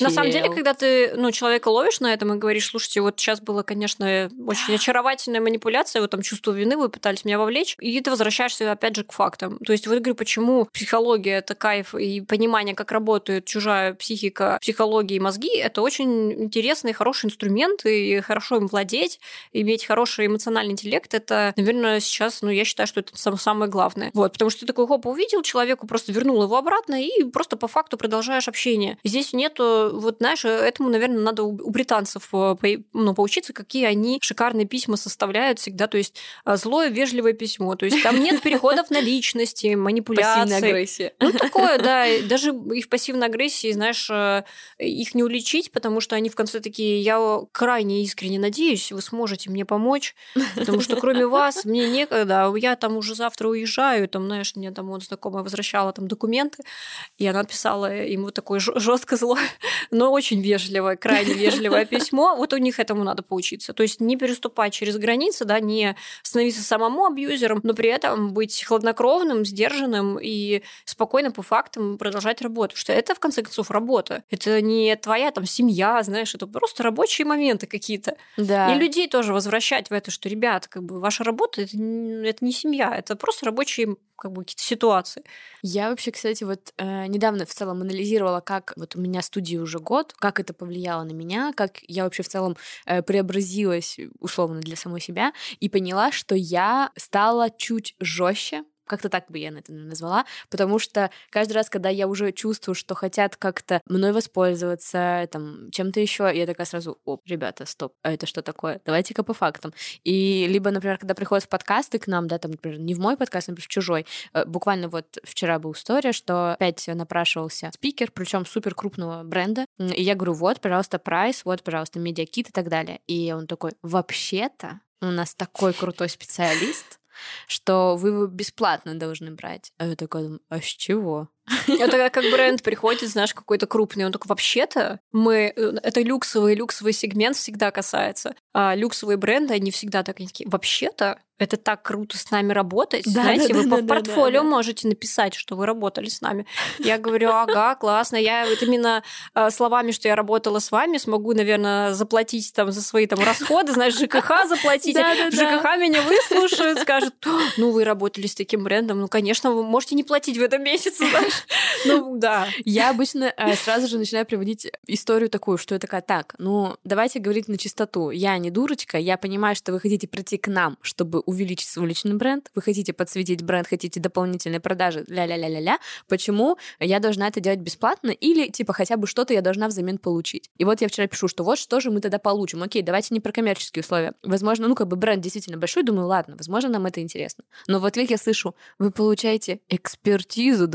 на самом деле, когда ты ну, человека ловишь на этом и говоришь, слушайте, вот сейчас было, конечно, очень очаровательная манипуляция, вот там чувство вины, вы пытались меня вовлечь, и ты возвращаешься опять же к фактам. То есть вот говорю, почему психология это кайф и понимание, как работает чужая психика, психология и мозги, это очень интересный, хороший инструмент, и хорошо им владеть, иметь хороший эмоциональный интеллект, это, наверное, сейчас, ну, я считаю, что это самое главное. Вот, потому что ты такой, хоп, увидел человеку, просто вернул его обратно, и просто по факту продолжаешь общение. Здесь нету, вот, знаешь, этому, наверное, надо у британцев э, ну, поучиться, какие они шикарные письма составляют всегда, то есть э, злое, вежливое письмо, то есть там нет переходов на личности, манипуляции. Пассивная агрессия. Ну, такое, да, даже и в пассивной агрессии, знаешь, э, их не уличить, потому что они в конце такие, я крайне искренне надеюсь, вы сможете мне помочь, потому что кроме вас мне некогда, я там уже завтра уезжаю, там, знаешь, мне там вот знакомая возвращала там документы, и она писала ему такое жестко зло, [laughs] но очень вежливое, крайне вежливое письмо. Вот у них этому надо поучиться. То есть не переступать через границы, да, не становиться самому абьюзером, но при этом быть хладнокровным, сдержанным и спокойно по фактам продолжать работу. Потому что это, в конце концов, работа. Это не твоя там семья, знаешь, это просто рабочие моменты какие-то. Да. И людей тоже возвращать в это, что, ребят, как бы ваша работа это, это не семья, это просто рабочие как бы какие-то ситуации. Я вообще, кстати, вот э, недавно в целом анализировала, как вот у меня студия уже год, как это повлияло на меня, как я вообще в целом э, преобразилась условно для самой себя и поняла, что я стала чуть жестче как-то так бы я это назвала, потому что каждый раз, когда я уже чувствую, что хотят как-то мной воспользоваться, там, чем-то еще, я такая сразу, оп, ребята, стоп, а это что такое? Давайте-ка по фактам. И либо, например, когда приходят в подкасты к нам, да, там, например, не в мой подкаст, например, в чужой, э, буквально вот вчера была история, что опять напрашивался спикер, причем супер крупного бренда, и я говорю, вот, пожалуйста, прайс, вот, пожалуйста, медиакит и так далее. И он такой, вообще-то у нас такой крутой специалист, что вы его бесплатно должны брать. А я такая думаю, а с чего? Это как бренд приходит, знаешь, какой-то крупный, он такой, вообще-то мы... Э, это люксовый, люксовый сегмент всегда касается. А люксовые бренды, они всегда так, они такие, вообще-то это так круто с нами работать. Да, Знаете, да, вы да, по да, портфолио да, да. можете написать, что вы работали с нами. Я говорю, ага, классно. Я вот именно э, словами, что я работала с вами, смогу, наверное, заплатить там за свои там расходы, знаешь, ЖКХ заплатить. ЖКХ меня выслушают, скажут, ну, вы работали с таким брендом, ну, конечно, вы можете не платить в этом месяце, знаешь. [laughs] Ну, да. Я обычно э, сразу же начинаю приводить историю такую, что я такая, так, ну, давайте говорить на чистоту. Я не дурочка, я понимаю, что вы хотите прийти к нам, чтобы увеличить свой личный бренд, вы хотите подсветить бренд, хотите дополнительные продажи, ля-ля-ля-ля-ля. Почему я должна это делать бесплатно или, типа, хотя бы что-то я должна взамен получить? И вот я вчера пишу, что вот что же мы тогда получим. Окей, давайте не про коммерческие условия. Возможно, ну, как бы бренд действительно большой, думаю, ладно, возможно, нам это интересно. Но в ответ я слышу, вы получаете экспертизу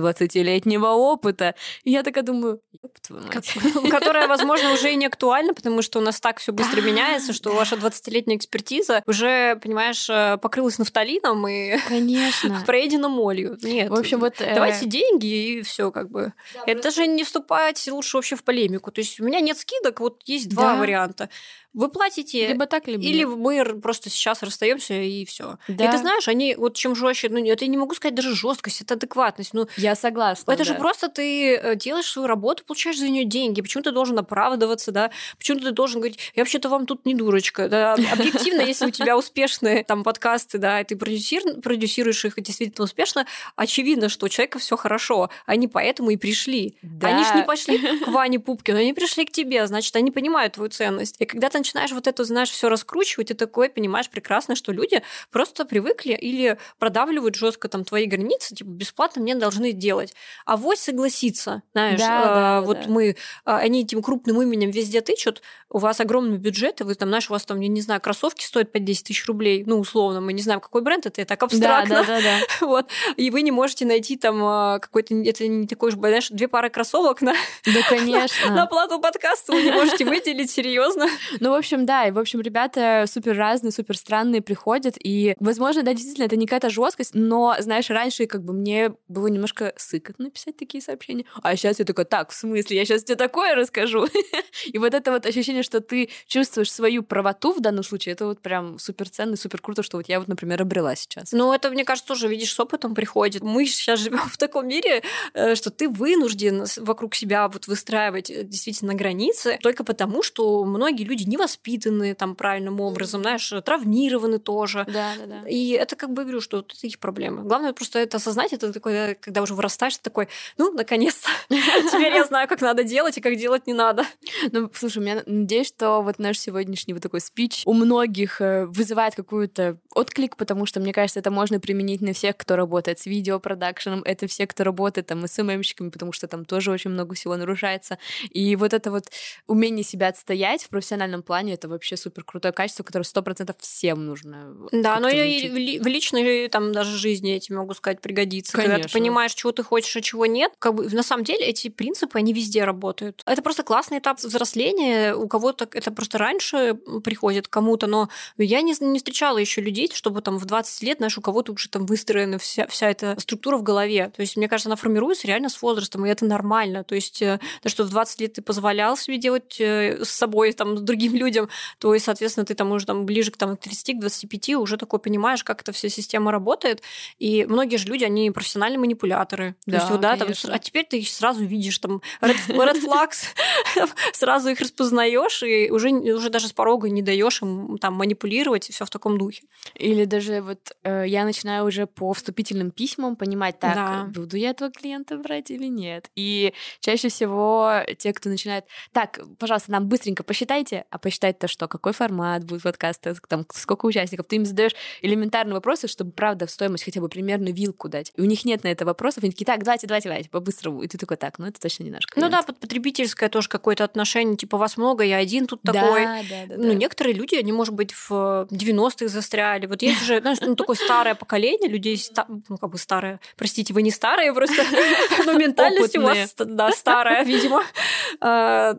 20-летнего опыта. И я такая думаю, [laughs] Которая, [laughs] возможно, уже и не актуальна, потому что у нас так все быстро меняется, что ваша 20-летняя экспертиза уже, понимаешь, э, покрылась нафталином и Конечно. [laughs] проедена молью. Нет. В общем, вот... Э, давайте деньги и все как бы. Да, Это просто... же не вступать лучше вообще в полемику. То есть у меня нет скидок, вот есть два да. варианта. Вы платите либо так, либо или нет. мы просто сейчас расстаемся и все. Да. И ты знаешь, они вот чем жестче, ну это я не могу сказать даже жесткость, это адекватность. Ну я согласна. Это да. же просто ты э, делаешь свою работу, получаешь за нее деньги. Почему ты должен оправдываться, да? Почему ты должен говорить, я вообще-то вам тут не дурочка, да? Объективно, если у тебя успешные там подкасты, да, и ты продюсируешь их действительно успешно, очевидно, что у человека все хорошо. Они поэтому и пришли. Они же не пошли к Ване Пупкину, они пришли к тебе, значит, они понимают твою ценность. И когда ты начинаешь вот это, знаешь, все раскручивать, и такой понимаешь прекрасно, что люди просто привыкли или продавливают жестко там твои границы, типа бесплатно мне должны делать. А вось согласиться, знаешь, да, э, да, вот да. мы, а, они этим крупным именем везде тычут, у вас огромный бюджет, и вы там, знаешь, у вас там, я не знаю, кроссовки стоят по 10 тысяч рублей, ну, условно, мы не знаем, какой бренд это, это так абстрактно. Да, да, да, да. [laughs] вот. И вы не можете найти там а, какой-то, это не такой уж, знаешь, две пары кроссовок на, да, [laughs] конечно. на плату подкаста вы не можете выделить, серьезно. [laughs] Ну, в общем, да, и, в общем, ребята супер разные, супер странные приходят, и, возможно, да, действительно, это не какая-то жесткость, но, знаешь, раньше как бы мне было немножко сыкотно написать такие сообщения, а сейчас я такая, так, в смысле, я сейчас тебе такое расскажу? [laughs] и вот это вот ощущение, что ты чувствуешь свою правоту в данном случае, это вот прям супер ценно и супер круто, что вот я вот, например, обрела сейчас. Ну, это, мне кажется, тоже, видишь, с опытом приходит. Мы сейчас живем в таком мире, э, что ты вынужден вокруг себя вот выстраивать э, действительно границы только потому, что многие люди не воспитаны воспитаны там правильным образом, знаешь, травмированы тоже. Да, да, да. И это как бы говорю, что это их проблемы. Главное просто это осознать, это такое, когда уже вырастаешь, ты такой, ну, наконец-то, [laughs] теперь я знаю, как надо делать и как делать не надо. Ну, слушай, я надеюсь, что вот наш сегодняшний вот такой спич у многих э, вызывает какую-то отклик, потому что, мне кажется, это можно применить на всех, кто работает с видеопродакшеном, это все, кто работает там с СММщиками, потому что там тоже очень много всего нарушается. И вот это вот умение себя отстоять в профессиональном плане, это вообще супер крутое качество, которое сто процентов всем нужно. Да, но и в личной там даже жизни эти могу сказать пригодится. Конечно. Когда ты понимаешь, чего ты хочешь, а чего нет. Как бы на самом деле эти принципы, они везде работают. Это просто классный этап взросления. У кого-то это просто раньше приходит кому-то, но я не, не встречала еще людей, чтобы там в 20 лет, знаешь, у кого-то уже там выстроена вся, вся эта структура в голове. То есть, мне кажется, она формируется реально с возрастом, и это нормально. То есть, э, то, что в 20 лет ты позволял себе делать э, с собой, там, с другими людям, то и, соответственно, ты там уже там ближе к там, 30-25 уже такой понимаешь, как эта вся система работает. И многие же люди, они профессиональные манипуляторы. То Да, есть, вот, да, там, а теперь ты их сразу видишь, там, red, red flags, [laughs] сразу их распознаешь и уже, уже даже с порога не даешь им там манипулировать и все в таком духе. Или даже вот э, я начинаю уже по вступительным письмам понимать, так, Да. буду я этого клиента брать или нет. И чаще всего те, кто начинает, так, пожалуйста, нам быстренько посчитайте, а посчитать-то что, какой формат будет подкаста, там, сколько участников. Ты им задаешь элементарные вопросы, чтобы, правда, в стоимость хотя бы примерно вилку дать. И у них нет на это вопросов, они такие, так, давайте, давайте, давайте, по-быстрому. И ты такой, так, ну это точно не наш Ну клиент. да, под- потребительское тоже какое-то отношение, типа вас много, я один тут да, такой. да, да, Ну, да. некоторые люди, они, может быть, в 90-х застряли. Вот есть же, знаешь, ну, такое старое поколение людей, ну, как бы старое. Простите, вы не старые, просто [laughs] но ментальность у вас да, старая, [laughs] видимо. А,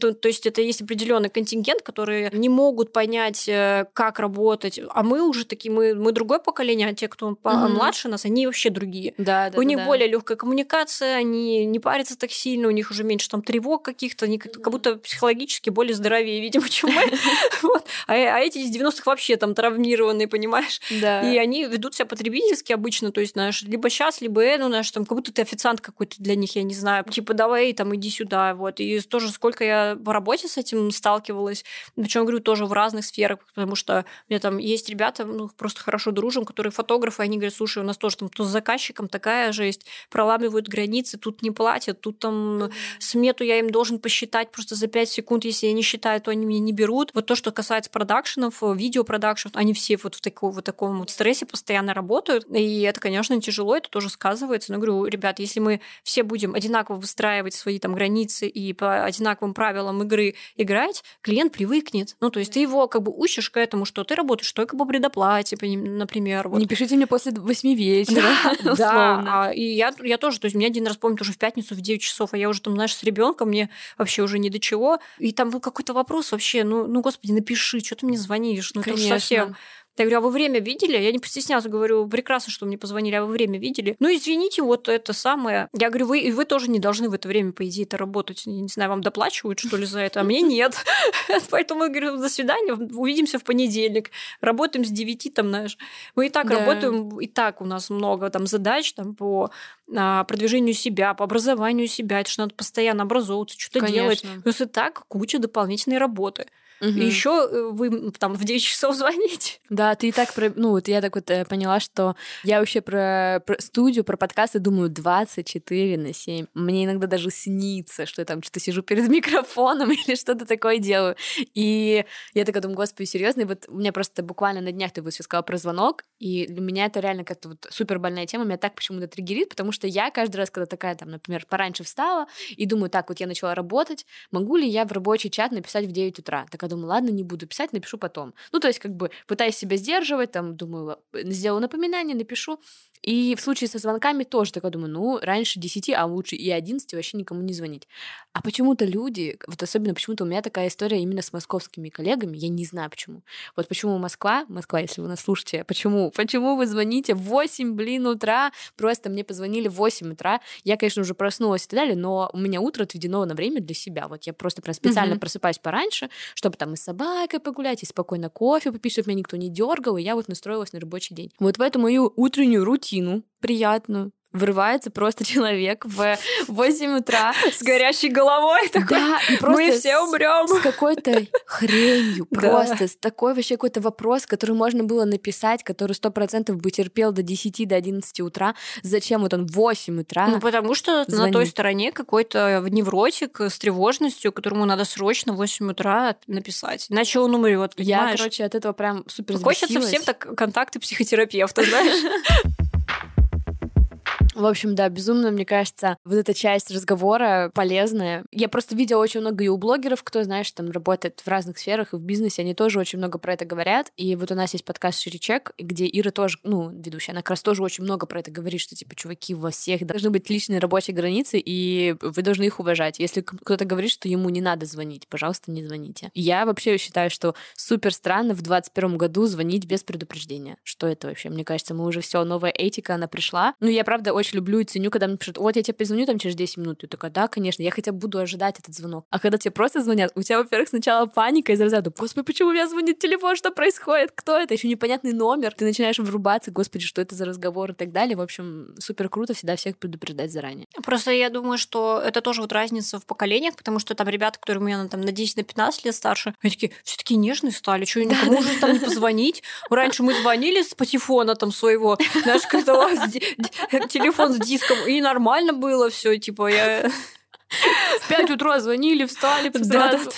То то есть это есть определенный контингент, которые не могут понять, э, как работать. А мы уже такие, мы мы другое поколение, а те, кто младше нас, они вообще другие. Да, да, У них да. более легкая коммуникация, они не парятся так сильно, у них уже меньше там тревог каких-то, они как, как будто психологически более здоровее, видимо, чем мы. [laughs] [laughs] А, а эти из 90-х вообще там травмированные, понимаешь? Да. И они ведут себя потребительски обычно, то есть, знаешь, либо сейчас, либо э, ну, знаешь, там, как будто ты официант какой-то для них, я не знаю, типа, давай, там, иди сюда, вот. И тоже сколько я в работе с этим сталкивалась, причем говорю, тоже в разных сферах, потому что у меня там есть ребята, ну, просто хорошо дружим, которые фотографы, они говорят, слушай, у нас тоже там то с заказчиком такая жесть, проламывают границы, тут не платят, тут там смету я им должен посчитать просто за 5 секунд, если я не считаю, то они меня не берут. Вот то, что касается продакшенов, видеопродакшенов, они все вот в таком вот таком вот стрессе постоянно работают, и это, конечно, тяжело, это тоже сказывается. Но говорю, ребят, если мы все будем одинаково выстраивать свои там границы и по одинаковым правилам игры играть, клиент привыкнет. Ну, то есть ты его как бы учишь к этому, что ты работаешь только по предоплате, например. Вот. Не пишите мне после восьми вечера. Да, [laughs] условно. а, и я, я тоже, то есть меня один раз, помню, тоже в пятницу в 9 часов, а я уже там, знаешь, с ребенком, мне вообще уже не до чего. И там был какой-то вопрос вообще, ну, ну господи, напиши, что ты мне звонишь, ну это Конечно. совсем. Я говорю, а вы время видели? Я не постеснялась, говорю, прекрасно, что мне позвонили, а вы время видели? Ну, извините, вот это самое. Я говорю, вы, вы тоже не должны в это время, по идее, это работать. Я не знаю, вам доплачивают, что ли, за это, а мне нет. [laughs] Поэтому я говорю, до свидания, увидимся в понедельник. Работаем с 9, там, знаешь. Мы и так Да. работаем, и так у нас много там задач там по а, продвижению себя, по образованию себя. Это же надо постоянно образовываться, что-то делать. Плюс и так куча дополнительной работы. Мгм. И еще вы м, там в 9 часов [laughs] звоните. Да, ты и так, про- ну вот я так вот э, поняла, что я вообще про, про студию, про подкасты думаю 24 на 7. Мне иногда даже снится, что я там что-то сижу перед [laughs] микрофоном или что-то такое делаю. И я такая думаю, господи, серьезно? И вот у меня просто буквально на днях ты вот сейчас сказала про звонок, и для меня это реально как-то вот супер больная тема, меня так почему-то триггерит, потому что я каждый раз, когда такая там, например, пораньше встала и думаю, так, вот я начала работать, могу ли я в рабочий чат написать в 9 утра? Такая думаю, ладно, не буду писать, напишу потом. Ну, то есть, как бы, пытаюсь себя сдерживать, там, думаю, э, сделаю напоминание, напишу. И в случае со звонками тоже такая думаю, ну, раньше 10, а лучше и 11 вообще никому не звонить. А почему-то люди, вот особенно почему-то у меня такая история именно с московскими коллегами, я не знаю почему. Вот почему Москва, Москва, если вы нас слушаете, почему? Почему вы звоните в 8, блин, утра? Просто мне позвонили в 8 утра. Я, конечно, уже проснулась и так далее, но у меня утро отведено на время для себя. Вот я просто прям специально Мгм. просыпаюсь пораньше, чтобы там и с собакой погулять, и спокойно кофе попить, чтобы меня никто не дергал, и я вот настроилась на рабочий день. Вот в эту мою утреннюю рутину приятную врывается просто [laughs] человек в 8 утра С горящей головой такой. да, Мы все умрем. с какой-то хренью, [laughs] Да. просто с такой вообще какой-то вопрос, который можно было написать, который сто процентов бы терпел до 10, до 11 утра. Зачем вот он в 8 утра? Ну, потому что на той стороне какой-то невротик с тревожностью, которому надо срочно в 8 утра написать. Иначе он умрет, я, короче, от этого прям супер Хочется всем так контакты психотерапевта, знаешь? [laughs] В общем, да, безумно, мне кажется, вот эта часть разговора полезная. Я просто видела очень много и у блогеров, кто, знаешь, там работает в разных сферах и в бизнесе, они тоже очень много про это говорят. И вот у нас есть подкаст «Ширичек», где Ира тоже, ну, ведущая, она как раз тоже очень много про это говорит, что, типа, чуваки, во всех должны быть личные рабочие границы, и вы должны их уважать. Если кто-то говорит, что ему не надо звонить, пожалуйста, не звоните. Я вообще считаю, что супер странно в 21 году звонить без предупреждения. Что это вообще? Мне кажется, мы уже все, новая этика, она пришла. Ну, я, правда, очень очень люблю и ценю, когда мне пишут, вот я тебе перезвоню там через 10 минут. Я такая, да, конечно, я хотя бы буду ожидать этот звонок. А когда тебе просто звонят, у тебя, во-первых, сначала паника из разряда, господи, почему у меня звонит телефон, что происходит, кто это, еще непонятный номер. Ты начинаешь врубаться, господи, что это за разговор и так далее. В общем, супер круто всегда всех предупреждать заранее. Просто я думаю, что это тоже вот разница в поколениях, потому что там ребята, которые у меня там на 10, на 15 лет старше, они такие, все таки нежные стали, что никому уже там не позвонить. Раньше мы звонили с патефона там своего, знаешь, когда вас телефон с диском, и нормально было все, типа я в 5 утра звонили, встали сразу.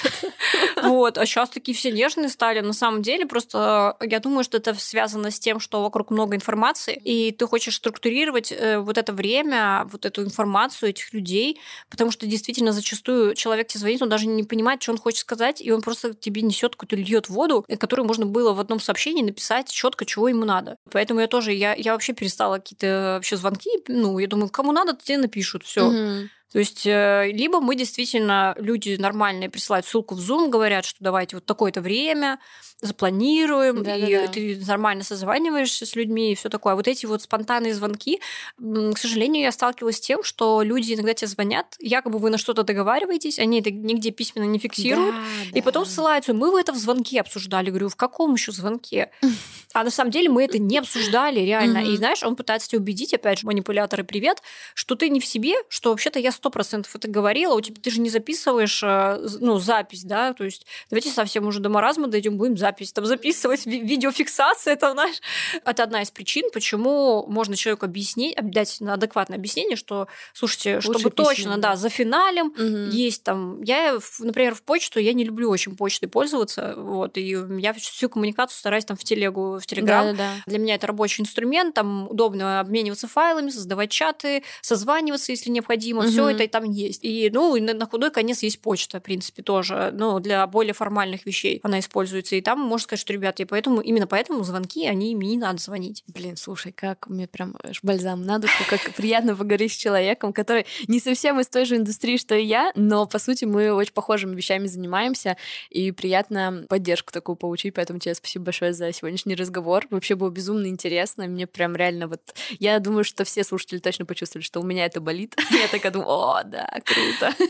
Вот, а сейчас такие все нежные стали. На самом деле, просто я думаю, что это связано с тем, что вокруг много информации, и ты хочешь структурировать э, вот это время, вот эту информацию этих людей, потому что действительно зачастую человек тебе звонит, он даже не понимает, что он хочет сказать, и он просто тебе несет какую-то льет воду, э, которую можно было в одном сообщении написать четко, чего ему надо. Поэтому я тоже, я, я вообще перестала какие-то вообще звонки, ну, я думаю, кому надо, тебе напишут, все. Угу. То есть э, либо мы действительно, люди нормальные присылают ссылку в Zoom, говорят, что давайте вот такое-то время, запланируем, да, и да, да. ты нормально созваниваешься с людьми и все такое. А вот эти вот спонтанные звонки, к сожалению, я сталкивалась с тем, что люди иногда тебе звонят, якобы вы на что-то договариваетесь, они это нигде письменно не фиксируют, да, и потом ссылаются, мы в это в звонке обсуждали. Говорю, в каком еще звонке? [laughs] А на самом деле мы это не обсуждали реально. И знаешь, он пытается тебя убедить, опять же, манипуляторы, привет, что ты не в себе, что вообще-то я сто процентов это говорила, у тебя ты же не записываешь, э, ну, запись, да, то есть давайте совсем уже до маразма дойдем, будем запись там записывать, ви- видеофиксация, это, знаешь, это одна из причин, почему можно человеку объяснить, дать адекватное объяснение, что, слушайте, Лучше чтобы письменно, точно, да, за финалем угу. есть там, я, например, в почту, я не люблю очень почтой пользоваться, вот, и я всю коммуникацию стараюсь там в телегу, в телеграм. Да, да, да. Для меня это рабочий инструмент, там удобно обмениваться файлами, создавать чаты, созваниваться, если необходимо, угу. все это и там есть. И, ну, на худой конец есть почта, в принципе, тоже, ну, для более формальных вещей она используется, и там можно сказать, что, ребята, и поэтому, именно поэтому звонки, они мне не надо звонить. Блин, слушай, как мне прям бальзам на душу, как [laughs] приятно поговорить с человеком, который не совсем из той же индустрии, что и я, но, по сути, мы очень похожими вещами занимаемся, и приятно поддержку такую получить, поэтому тебе спасибо большое за сегодняшний разговор. Вообще было безумно интересно, мне прям реально вот... Я думаю, что все слушатели точно почувствовали, что у меня это болит. [laughs] Я такая думаю, о, да, круто. [laughs]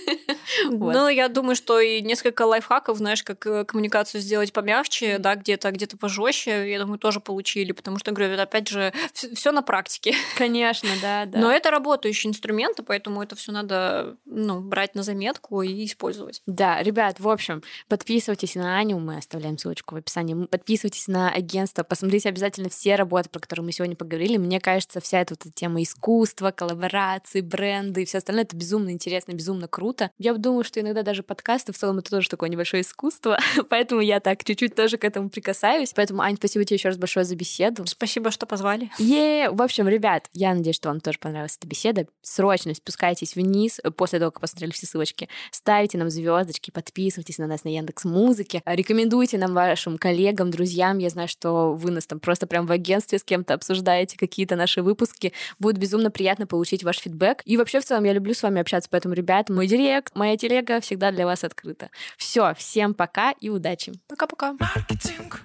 Ну, я думаю, что и несколько лайфхаков, знаешь, как э, коммуникацию сделать помягче, да, где-то где-то пожестче, я думаю, тоже получили, потому что, говорю, опять же все на практике. [laughs] Конечно, да, да. Но это работающие инструменты, поэтому это все надо, ну, брать на заметку и использовать. Да, ребят, в общем, подписывайтесь на Аню, мы оставляем ссылочку в описании. Подписывайтесь на агентство, посмотрите обязательно все работы, про которые мы сегодня поговорили. Мне кажется, вся эта вот тема искусства, коллаборации, бренды и все остальное это безумно интересно, безумно круто. Я думаю, что иногда даже подкасты в целом это тоже такое небольшое искусство, [laughs] поэтому я так чуть-чуть тоже к этому прикасаюсь. Поэтому, Ань, спасибо тебе еще раз большое за беседу. Спасибо, что позвали. Е, в общем, ребят, я надеюсь, что вам тоже понравилась эта беседа. Срочно спускайтесь вниз после того, как посмотрели все ссылочки. Ставите нам звездочки, подписывайтесь на нас на Яндекс Музыке, рекомендуйте нам вашим коллегам, друзьям. Я знаю, что вы нас там просто прям в агентстве с кем-то обсуждаете какие-то наши выпуски. Будет безумно приятно получить ваш фидбэк. И вообще в целом я люблю с вами общаться, поэтому, ребят, мой директ, моя телега всегда для вас открыта. Все, всем пока и удачи. Пока-пока. Маркетинг.